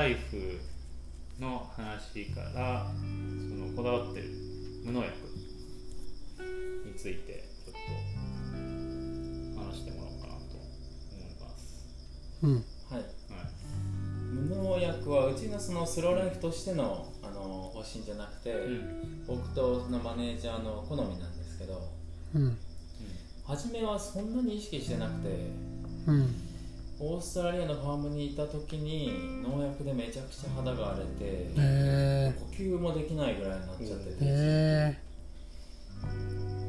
ライフの話からそのこだわってる無農薬についてちょっと話してもらおうかなと思います。うん。はい。はい。無農薬はうちのそのスローライフとしてのあの方針じゃなくて、うん。僕とそのマネージャーの好みなんですけどうん。初めはそんなに意識してなくてうんオーストラリアのファームにいた時に農薬でめちゃくちゃ肌が荒れてへ呼吸もできないぐらいになっちゃってえて。へ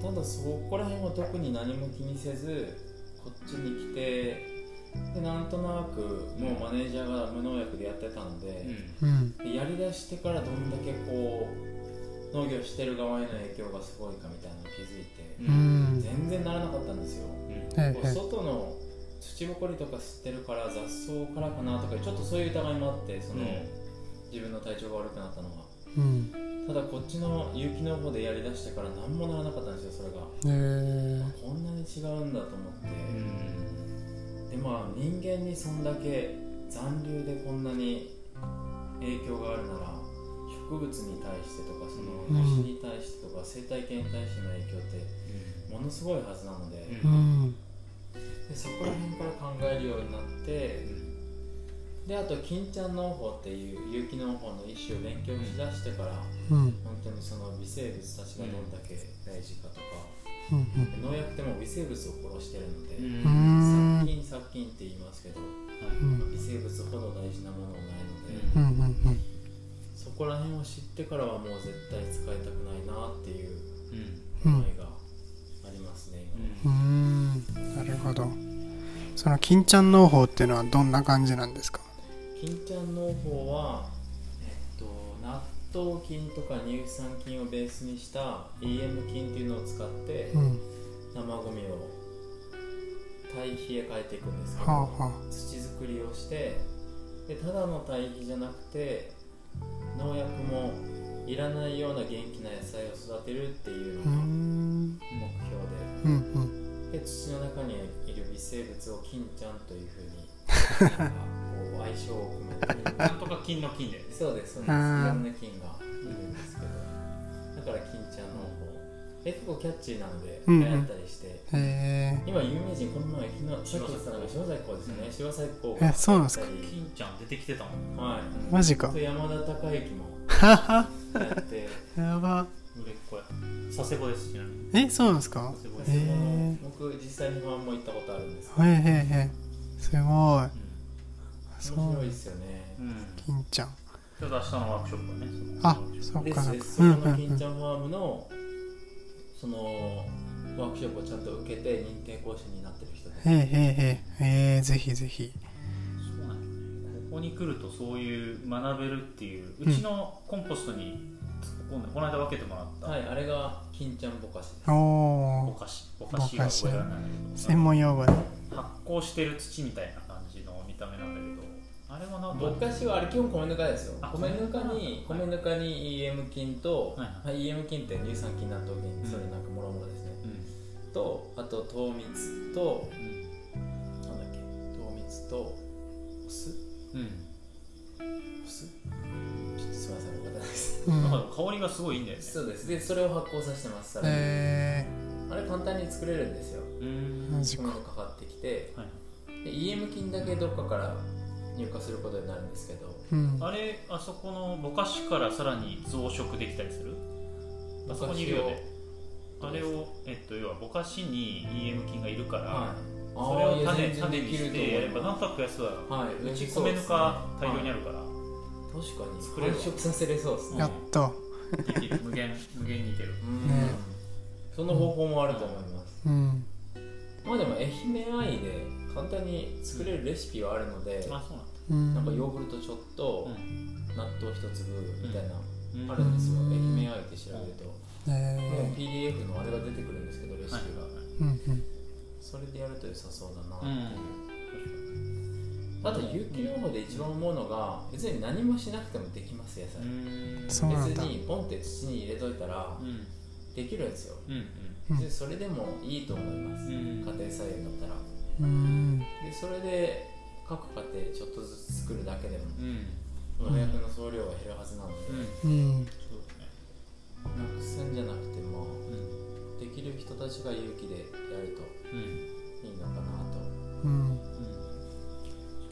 ただそこら辺は特に何も気にせずこっちに来てでなんとなくもうマネージャーが無農薬でやってたので、うん。でやりだしてからどんだけこう農業してる側への影響がすごいかみたいなのに気づいてううん。ん全然ならなかったんですよ。うん外の土ぼこりとか吸ってるから雑草からかなとかちょっとそういう疑いもあってその、うん。自分の体調が悪くなったのが。うん。ただこっちの有機農法でやりだしてから何もならなかったんですよそれが、へえあこんなに違うんだと思って、うん。でまあ人間にそんだけ残留でこんなに影響があるなら植物に対してとかそのうん。虫に対してとか生態系に対しての影響ってものすごいはずなので,、ううんでそこら辺から考えるようになってであと金ちゃん農法っていう有機農法の一種を勉強しだしてからうん。本当にその微生物たちがどんだけ大事かとか、うんで農薬ってもう微生物を殺してるので、うん。うん殺菌殺菌って言いますけど、うん。微生物ほど大事なものはないので、そこら辺を知ってからはもう絶対使いたくないなっていううん。思いがうんうんなるほど。その金ちゃん農法っていうのはどんな感じなんですか？今金ちゃん農法は、えっと、納豆菌とか乳酸菌をベースにした EM 菌っていうのを使ってうん生ゴミを堆肥へ変えていくんですけど、はあは土作りをしてでただの堆肥じゃなくて農薬もいらないような元気な野菜を育てるっていううのがん。目標うんうん。でで土の中にいる微生物を金ちゃんというふうに なんかこう相性を組めて。なんとか金の金でそうですそうです。いろんな菌がいるんですけど。だから金ちゃんの方で結構キャッチーなのでうん流行ったりして、へえ今有名人この前昨日さっき言ってたのが。柴咲コウですよね柴咲コウえそうなんですか？金ちゃん出てきてたもん。はい。マジか。山田孝之もってやば。売れっ子や。佐世保ですちなみに。えそうなんですか？佐世保へです。え僕実際にファンも行ったことあるんですへえへえへえすごい。面そう。白いですよね。うん。うん金ちゃん。ちょうど明日のワークショップはね。あそうでかそうか。そこのうんうんうん。金ちゃんファームのそのワークショップをちゃんと受けて認定講師になってる人で。へえへえへえへえぜひぜひここに来るとそういう学べるっていううちのコンポストに突っ込んでこの間分けてもらった。はいあれが金ちゃんぼかし。ですおおぼかしぼかしが覚えられない。専門用語で発酵してる土みたいな感じの見た目なんだけどあれはなんぼかかしはあれ基本米ぬかですよ。あ米ぬかに米米ぬかに EM 菌と、はいまあ EM 菌って乳酸菌納豆菌、うん。それなんかもろもろですね。うん。とあと糖蜜とうん。なんだっけ糖蜜とお酢うん。お酢ちょっとすみません分かんないです。うん。香りがすごいいいんだよねそうです。でそれを発酵させてますさらに、えあれ簡単に作れるんですよ。うん。ジか米がかかってきて。はいで EM 菌だけどっかから入荷することになるんですけど。うん。あれあそこのぼかしからさらに増殖できたりする？あそこにいるよね。あれを、えっと、要はぼかしに EM 菌がいるから、はいそれを種種にしてやればな何となく増やすわ。はい。うち米ぬか大量にあるから、確かに。作れるわ。繁殖させれそうですね。やっといける無限無限にいける。うん。ね。その方法もあると思います、うん。まあでも愛媛愛で簡単に作れるレシピはあるので、あそうなんだ。うん。なんかヨーグルトちょっと、う納豆一粒みたいな、ん。あるんですよ、うん。愛媛愛って調べると、もえう PDF のあれが出てくるんですけどレシピが、それでやると良さそうだなってういう、ん。あと有機農法で一番思うのが別に何もしなくてもできます野菜、別にポンって土に入れといたらうん。できるんですよ、うんうん。でそれでもいいと思います、うん。家庭菜園だったら。うん。でそれで各家庭ちょっとずつ作るだけでもうん。予約の総量は減るはずなので、うん。なくすんじゃなくてもうん。できる人たちが勇気でやるとうんいいのかなと。うん。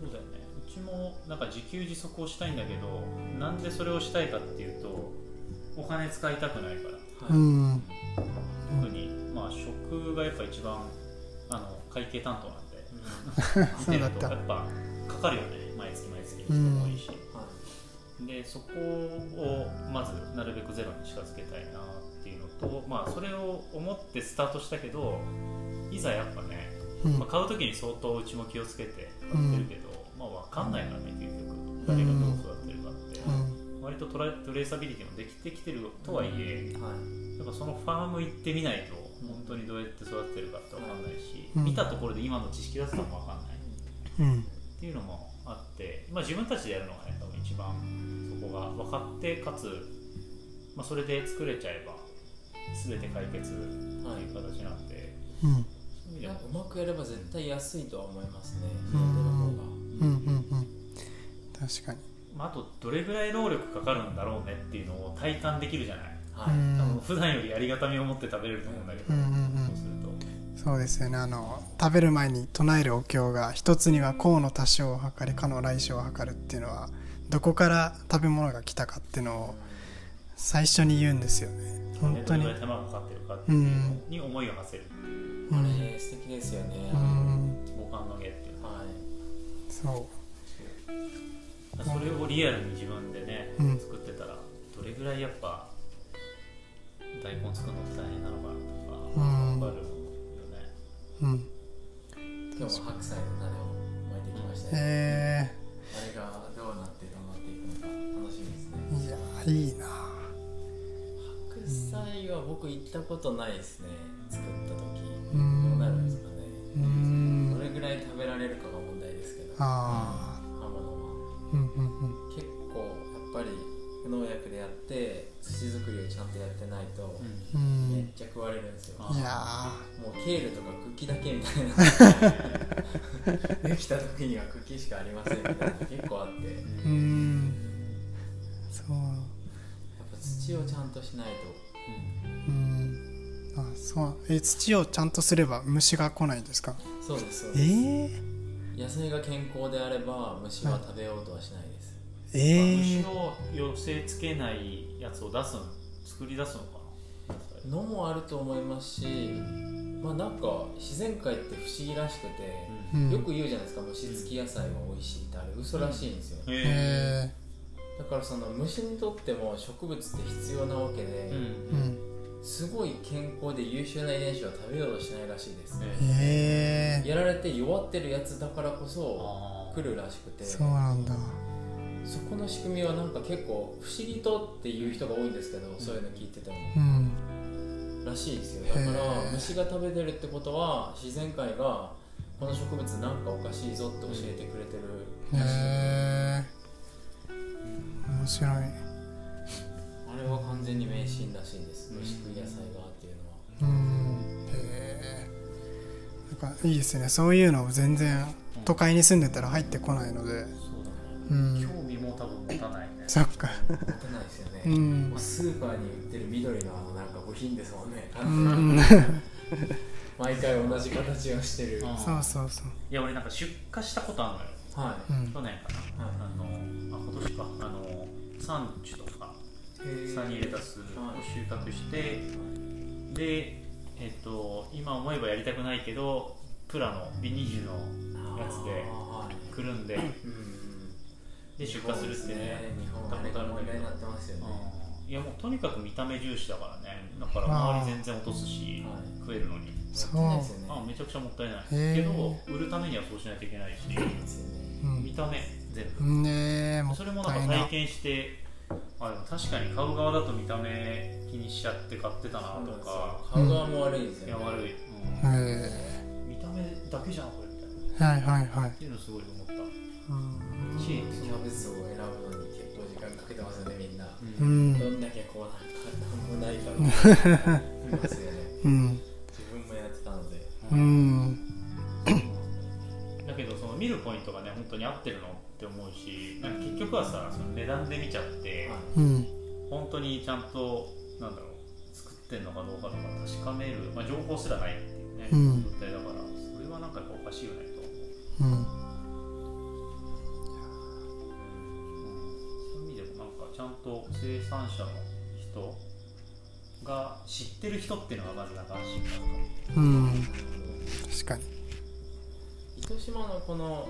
そうだよね。うちもなんか自給自足をしたいんだけどなんでそれをしたいかっていうとお金使いたくないから。はい、うん特にまあ食がやっぱ一番あの会計担当なんで。そうだった。やっぱかかるよね。毎月毎月人も多いし、はいでそこをまずなるべくゼロに近づけたいなっていうのとまあそれを思ってスタートしたけどいざやっぱね、うん。まあ、買う時に相当うちも気をつけて買ってるけど、まあ分かんないからね結局誰がどう育ってるかって、うん。割とトラトレーサビリティもできてきてるとはいえ、はい。やっぱそのファーム行ってみないと本当にどうやって育ってるかって分かんないし、うん。見たところで今の知識だとも分かんない。うん。っていうのもあって、まあ、自分たちでやるのがね多分一番そこが分かってかつ、まあ、それで作れちゃえば全て解決っていう形なんで、うんそういう意味でうまくやれば絶対安いとは思いますね。うん。うんうんうん。確かに。まあ、あとどれぐらい労力かかるんだろうねっていうのを体感できるじゃない。はい、普段よりありがたみを持って食べれると思うんだけど、うんうんうん。そうすると。そうですよね。あの食べる前に唱えるお経が一つには功の多少を測りかの来生を測るっていうのはどこから食べ物が来たかっていうのを最初に言うんですよね。本当に。どれぐらい手間がかかってるかっていうのに思いを馳せるっていうあうんれ素敵ですよね、うん。五感の芸っていう。のははいそそれをリアルに自分でね、うん。作ってたらどれぐらいやっぱ大根作るのって大変なのかなとかうん。分かるよね、ううん。今日も白菜の種を巻いてきましたね、えあれがどうなってどうなっていくのか楽しみですね。ー、いやいいな。白菜は僕行ったことないですね食べられるかが問題ですけど。あ刃物はあうんうんうん。結構やっぱり無農薬でやって土作りをちゃんとやってないとうん。めっちゃ食われるんですよ、あいやもうケールとか茎だけみたいな。できた時には茎しかありませんみたいな。の結構あって。うん。そう。ぱ土をちゃんとしないと。うんあそう。え土をちゃんとすれば虫が来ないんですか？そうですそうえです。ー、野菜が健康であれば虫は食べようとはしないです、え虫ー、を寄せつけないやつを出すの作り出すのかな？のもあると思いますしまあなんか自然界って不思議らしくて、うん。よく言うじゃないですか虫付き野菜は美味しいってあれ嘘らしいんですよ、へええだからその虫にとっても植物って必要なわけで、うん。ー、うんすごい健康で優秀な遺伝子は食べようとしないらしいです、えやられて弱ってるやつだからこそあ来るらしくて。ー、そうなんだ。そこの仕組みはなんか結構不思議とっていう人が多いんですけど、そういうの聞いてても。うん。らしいですよ。だから虫が食べてるってことは自然界がこの植物なんかおかしいぞって教えてくれてるらしい、へえ面白いあれは完全に迷信らしいです。虫食い野菜がっていうのは。うん。へえ。なんかいいですね。そういうの全然都会に住んでたら入ってこないので。そうだね。うん。興味も多分持たないね。そっか。持てないですよね、うん。スーパーに売ってる緑のあのなんか部品ですもんね、うん。毎回同じ形をしてる、うん。そうそうそう。いや俺なんか出荷したことあるのよ。はい、うん。去年かな、はい。あのあ今年か。あの産地とかサニーレタスを収穫してでえっと今思えばやりたくないけどプラのビニールのやつでくるんでで出荷するってね日本あれが問題になってますよね、うん。いやもうとにかく見た目重視だからね。だから周り全然落とすしはい。食えるのに。そう。あめちゃくちゃもったいない。けど売るためにはそうしないといけないし見た目全部。うん。ねえもっそれもなんか体験してあでも確かに買う側だと見た目気にしちゃって買ってたなとか。買う側も悪いですよね、いや悪い、へうん。え見た目だけじゃんこれみたいなっはいはいはい。ていうのすごい思った。うん。シーンキャベツを選ぶのに結構時間かけてますよねみんな、ううん。んどんだけこうなんかなんもないか見 ますよね。うん局はさその値段で見ちゃって、うん。本当にちゃんとなんだろう作ってんのかどうかとか確かめる、まあ、情報すらないっていうね、うん。状態だからそれはなんかやっぱおかしいよねと思う、うん。そういう意味でもなんかちゃんと生産者の人が知ってる人っていうのがまずなんか安心感かもうん。確かに。糸島のこの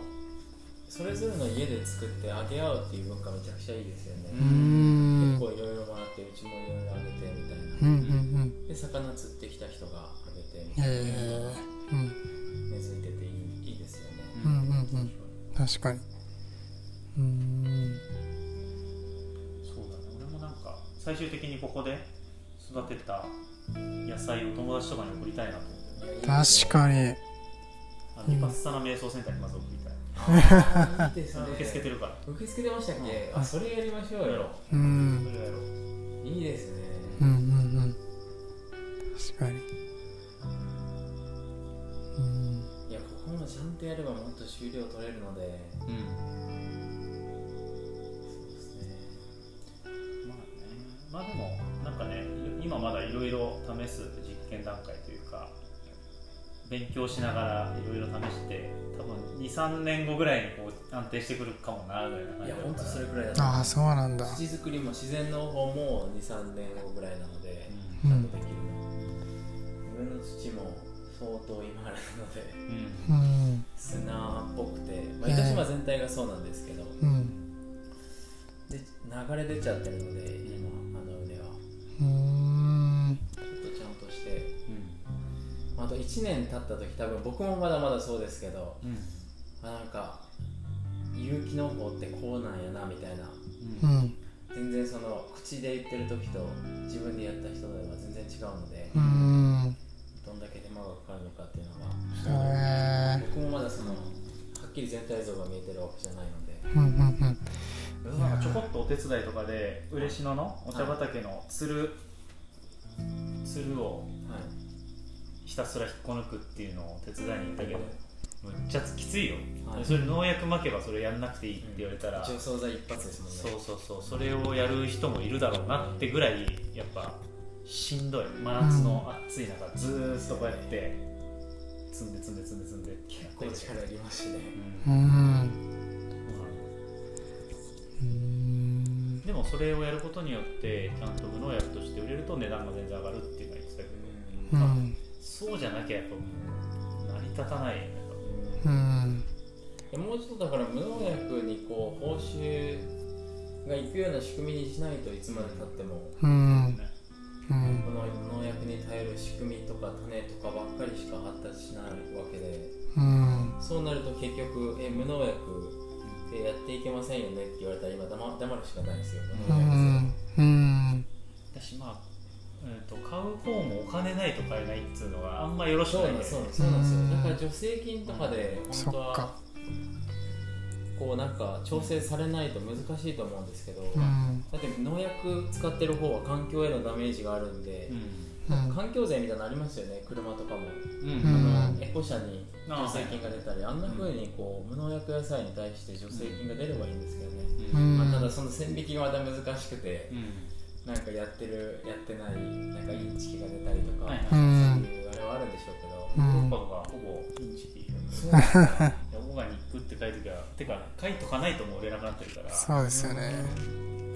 それぞれの家で作ってあげ合うっていう文化めちゃくちゃいいですよね、うーん。結構いろいろもらってうちもいろいろあげてみたいな、うんうんで魚釣ってきた人があげてみうんたいな、へえうん。根付いてていいいいですよね、うんうんうん。確かに。うーん。そうだね。俺もなんか最終的にここで育てた野菜を友達とかに送りたいなと思って。確かに。あのリパッサナ瞑想センターにまず送りたい、あーいいですね受け付けてるから。受け付けてましたっけ、うん。あそれやりましょうよ。う。そん。れはやろう。いいですね、うんうんうん。確かに。うん。いやここもちゃんとやればもっと収量取れるので。そうですね。まあね。まあでもなんかねい今まだいろいろ試す実験段階というか勉強しながらいろいろ試して多分23年後ぐらいにこう安定してくるかもなぐらいな感じいや本当それくくらいだああそうなんだ。土作りも自然の方も23年後ぐらいなので、うちゃん。んとできるの上の土も相当今あれなのでうん。うん砂っぽくて、まあ、ね糸島全体がそうなんですけど、うん。で流れ出ちゃってるのでうんあと1年経った時多分僕もまだまだそうですけどうん。あなんか有機農法ってこうなんやなみたいな。うん。うん。全然その口で言ってる時と自分でやった人では全然違うのでうーん。どんだけ手間がかかるのかっていうのがへえ僕もまだそのはっきり全体像が見えてるわけじゃないので。うんうんうん。なんかちょこっとお手伝いとかで嬉野のお茶畑のつるつるをはいひたすら引っこ抜くっていうのを手伝いに行ったけどむっちゃきついよ、はい。それ農薬まけばそれやんなくていいって言われたら、除草剤一発ですもんね。そうそうそう。それをやる人もいるだろうなってぐらいやっぱしんどい。真夏の暑い中ずーっとこうやって積んで積んで積んで積んで。結構力いりますしね。ううん。でもそれをやることによってちゃんと無農薬として売れると値段が全然上がるっていうのは言ってたけど、うまあんそうじゃなきゃやっぱ成り立たないよね。うん。もうちょっとだから無農薬にこう報酬がいくような仕組みにしないといつまでたってもうん。ねうん。この農薬に頼る仕組みとか種とかばっかりしか発達しないわけでうん。そうなると結局え無農薬でやっていけませんよねって言われたら今黙黙るしかないですよう無農薬ん。うん。だしまあ、えー、と買う方もお金ないと買えないっていうのがあんまよろしくないんだよそうなんそうなんですよ。うん。だから助成金とかでそっか本当はこうなんか調整されないと難しいと思うんですけど、うん。だって農薬使ってる方は環境へのダメージがあるんで、うん。環境税みたいなのありますよね車とかも、あのエコ車にあ助成金が出たりあんな風にこう無農薬野菜に対して助成金が出ればいいんですけどね、うん。まあ、ただその線引きがまた難しくてうんなんかやってるやってないなんかインチキが出たりとか、はいそういうあれはあるんでしょうけど、うん。ヨーロッパとかほぼインチキそうですよ。オーガニックって書いときゃてか書いとかないともう売れなくなってるから。そうですよね。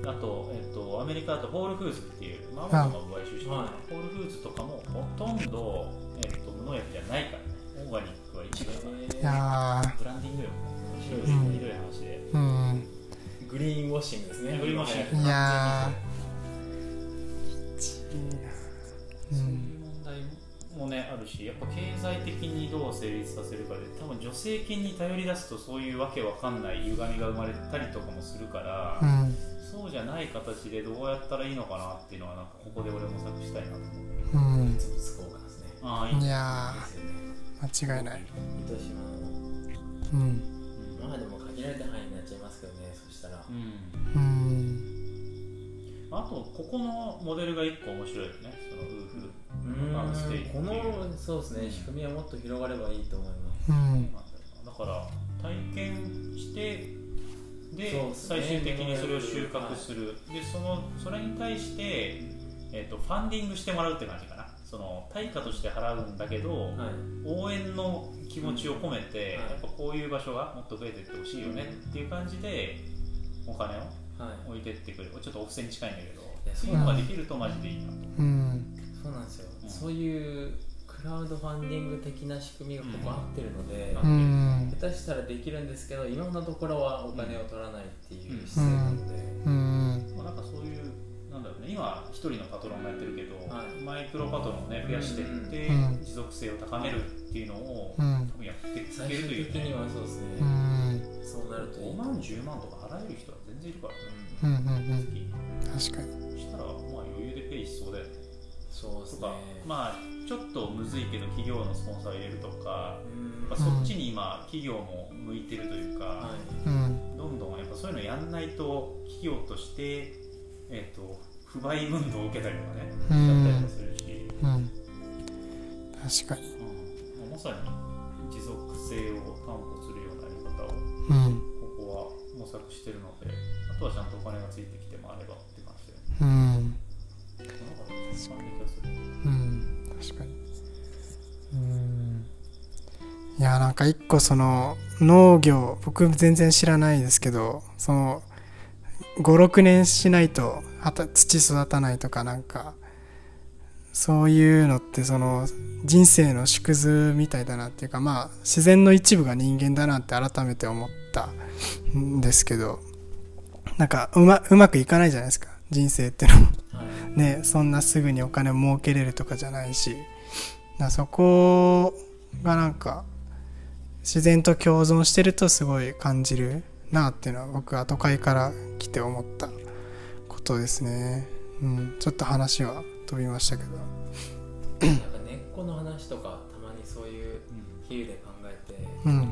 あと,、えっとアメリカだとホールフーズっていう、マゾンが買収してる、はい。ホールフーズとかもほとんど、えっと無農薬じゃないからね。オーガニックは一部だから、いやブランディングよ面白いですうんね、ひどい話で、ーうん。グリーンウォッシングですね。グリーンウォッシング。いやるしやっぱ経済的にどう成立させるかで多分助成金に頼り出すとそういうわけわかんない歪みが生まれたりとかもするから、うん。そうじゃない形でどうやったらいいのかなっていうのはなんかここで俺模索したいなと思う。うん。物々交換ですね。ああいい。ねー間違いない。糸島のうんうん。まあでも限られた範囲になっちゃいますけどねそしたら。うん。うん。あとここのモデルが一個面白いよね。そのウーフうーん。このそうですね。仕組みはもっと広がればいいと思います。うん。だから体験してでね。最終的にそれを収穫する、でそのそれに対して、えー、とファンディングしてもらうって感じかなその対価として払うんだけど、はい。応援の気持ちを込めて、うん。はい。やっぱこういう場所がもっと増えていってほしいよねっていう感じでお金をはい。置いてってくれるちょっとお布施に近いんだけどやそういうのができるとマジでいいなと、うんそうなんですよ、うん。そういうクラウドファンディング的な仕組みがここ合ってるので、ううん。下手したらできるんですけど今のところはお金を取らないっていう姿勢なので、うん。まあ、なんかそういうなんだろうね。今一人のパトロンがやってるけど、はいマイクロパトロンをね増やしていって、うん。持続性を高めるっていうのを、うん。多分やってい最けるというね終的にはそうですね、うん。そうなるといい5と万10万とか払える人は全然いるからね。うんうんうん。月確かに。そしたらまあ余裕でペイしそうだよねそうとかまあちょっとむずいけど企業のスポンサーを入れるとか、うん。やっぱそっちに今企業も向いてるというか、はい。うんどんどんやっぱそういうのやんないと企業として、えー、と不買運動を受けたりとかねうん。だったりもするし、うん。確かに。うん。まさに持続性を担保するようなやり方をうん。ここは模索してるのであとはちゃんとお金がついてきてもあればって感じで。うんうん確かに。うん。いやなんか一個その農業僕全然知らないですけどその56年しないと土育たないとかなんかそういうのってその人生の縮図みたいだなっていうかまあ自然の一部が人間だなって改めて思ったんですけどなんかうまうまくいかないじゃないですか。人生っての。ねそんなすぐにお金を儲けれるとかじゃないし。だからそこがなんか自然と共存してるとすごい感じるなっていうのは僕は都会から来て思ったことですね、うん、ちょっと話は飛びましたけど。なんか根っこの話とかたまにそういう比喩で考えてうん。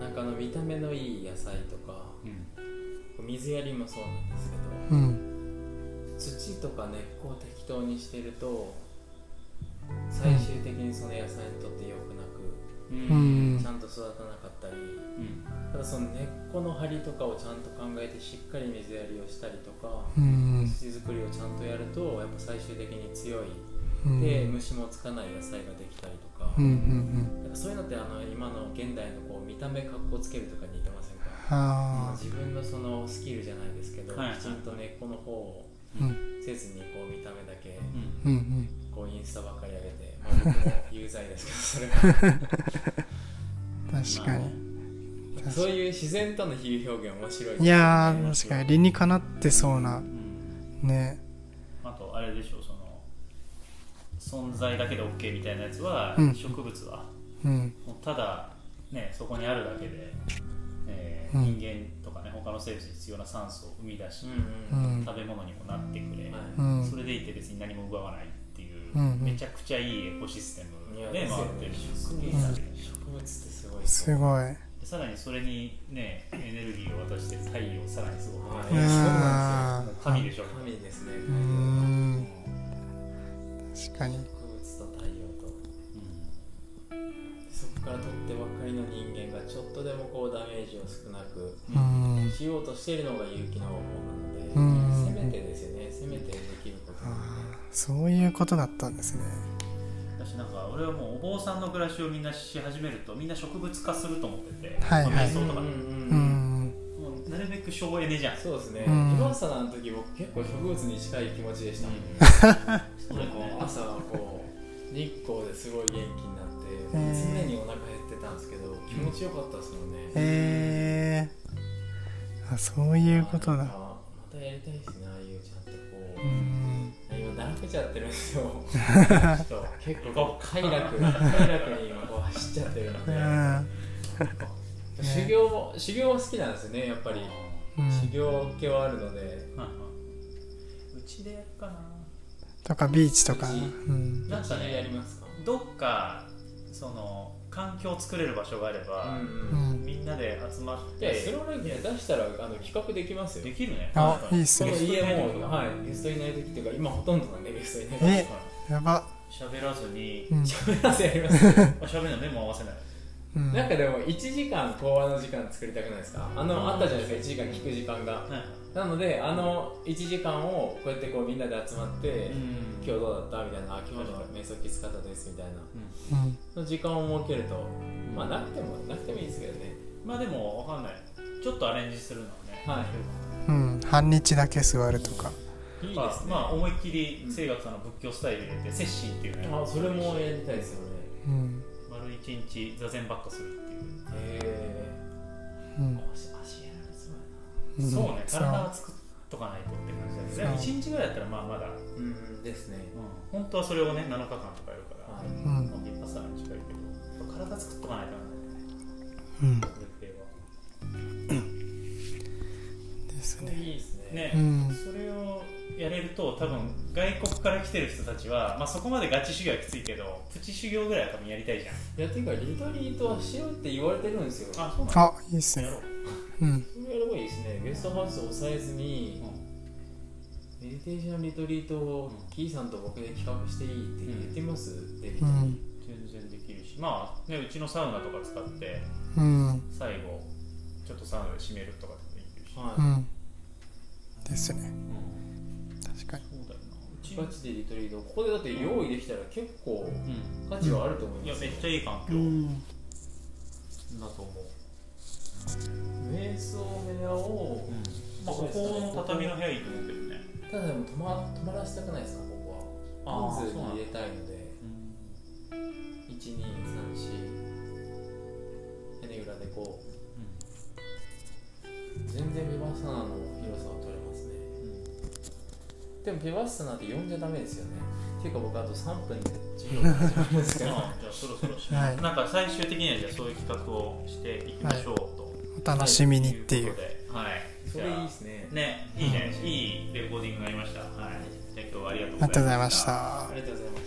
なんかあの見た目のいい野菜とかうん。水やりもそうなんですけどうん土とか根っこを適当にしてると最終的にその野菜にとって良くなくうん。ちゃんと育たなかったりうん。ただその根っこの張りとかをちゃんと考えてしっかり水やりをしたりとかうん。土作りをちゃんとやるとやっぱ最終的に強い。うん。で虫もつかない野菜ができたりとか。うんうんそういうのってあの今の現代のこう見た目かっこつけるとかに似てませんか？あ。自分のそのスキルじゃないですけど、はい。きちんと根っこの方をせずにこう見た目だけうんうん。うんこうインスタばっかり上げて、まあ、僕も有罪ですけどそれは確かに。そういう自然との比喩表現面白いですいやー確かに理にかなってそうな。うん。ね。あとあれでしょその存在だけで OK みたいなやつは、うん。植物は。うん。もうただねそこにあるだけで、えーうん。人間ね他の生物に必要な酸素を生み出し、うんうんうん。食べ物にもなってくれ、はいうん。それでいて別に何も奪わないっていう、うんうん。めちゃくちゃいいエコシステムで回ってる植物ってすごいすごい。でさらにそれにねエネルギーを渡してる太陽さらにすごくはいね、あもう神でしょ、神ですね、確かにから取ってばっかりの人間がちょっとでもこうダメージを少なくうん。しようとしているのが勇気の方なので、うん。せめてですよね。せめてできることなので。そういうことだったんですね。私なんか俺はもうお坊さんの暮らしをみんなし始めるとみんな植物化すると思ってて、はいはい。瞑想とか、うん。もうなるべく省エネじゃん。そうですね、うん。今朝の時僕結構植物に近い気持ちでした、そうだよね朝こう日光ですごい元気になって、へー。常にお腹減ってたんですけど気持ちよかったですもんね、へえあそういうことだ。またやりたいですねああいうちゃんとこう、うん。今だらけちゃってるんですよ。ちょっと結構こう快楽快楽に今こう走っちゃってるのうで、ん。修行も修行は好きなんですよねやっぱり、うん。修行系はあるので。はいはい。うちでやるかな。とかビーチとか。うん。なんかねやりますか？どっかその環境を作れる場所があれば、うんみんなで集まってスローライフで出したらあの企画できますよ。できるね。あいいっすね。この家もゲストいない時ははいゲストいない時っていうか今ほとんどなんでゲストいない時。えやば。喋らずに、うん。喋らせやります。あ喋るの目も合わせない。うん。なんかでも1時間講話の時間作りたくないですか？あのあったじゃないですか1時間聞く時間が。はいなのであの1時間をこうやってこうみんなで集まって、うん。今日どうだった？みたいなあ今日の瞑想きつかったですみたいな。うん。その時間を設けるとまあなくてもなくてもいいですけどね。まあでもわかんない。ちょっとアレンジするのはね。はい。うん。半日だけ座るとか。いいですね。まあ、まあ思いっきり清学さんの仏教スタイル入れてセッシーっていうのあそれもやりたいですよね。うん。丸一日座禅ばっかするっていう、へうそうね体は作っとかないとって感じだけどでもそう。1日ぐらいだったらまあまだ、うん、うんですね。本当はそれをね7日間とかやるから、はい。うん。まあ、ビッパサーに近いけど体作っとかないとなうん。仏系は。ですね。いいですね。ね、うん。それをやれると多分外国から来てる人たちは、まあ、そこまでガチ修行はきついけどプチ修行ぐらいは多分やりたいじゃん。いやていうかリトリートはしようって言われてるんですよ。あそうなんだあいいっすねううん。それやればいいですね。ゲストハウスを抑えずにメディテーションリトリートをキーさんと僕で企画していいって言ってみます、デビッ全然できるし。まあねうちのサウナとか使ってうん最後ちょっとサウナで締めるとかでもできるし、はい、うん。ですね。うん確かに。そうだよな。うちガチでリトリート。ここでだって用意できたら結構うん。価値はあると思いいやますよ、めっちゃいい環境。ん。だと思う、瞑想部屋を、まあ、ここの畳の部屋いいと思うけどね。ただでも泊ま泊まらせたくないですかここは。あー人数に入れたいのでうん1234屋根裏でこう。全然ビバッサナの広さを取れますね。でもビバッサナって呼んじゃダメですよね。っていうか僕あと3分で授業が始まるんですけど。ま あじゃあそろそろしはい。なんか最終的にはじゃあそういう企画をしていきましょう。と、お楽しみにっていう。はい。それいいですね。ねいいね、いいレコーディングがありました。はい。じゃあ今日はありがとうございました。ありがとうございます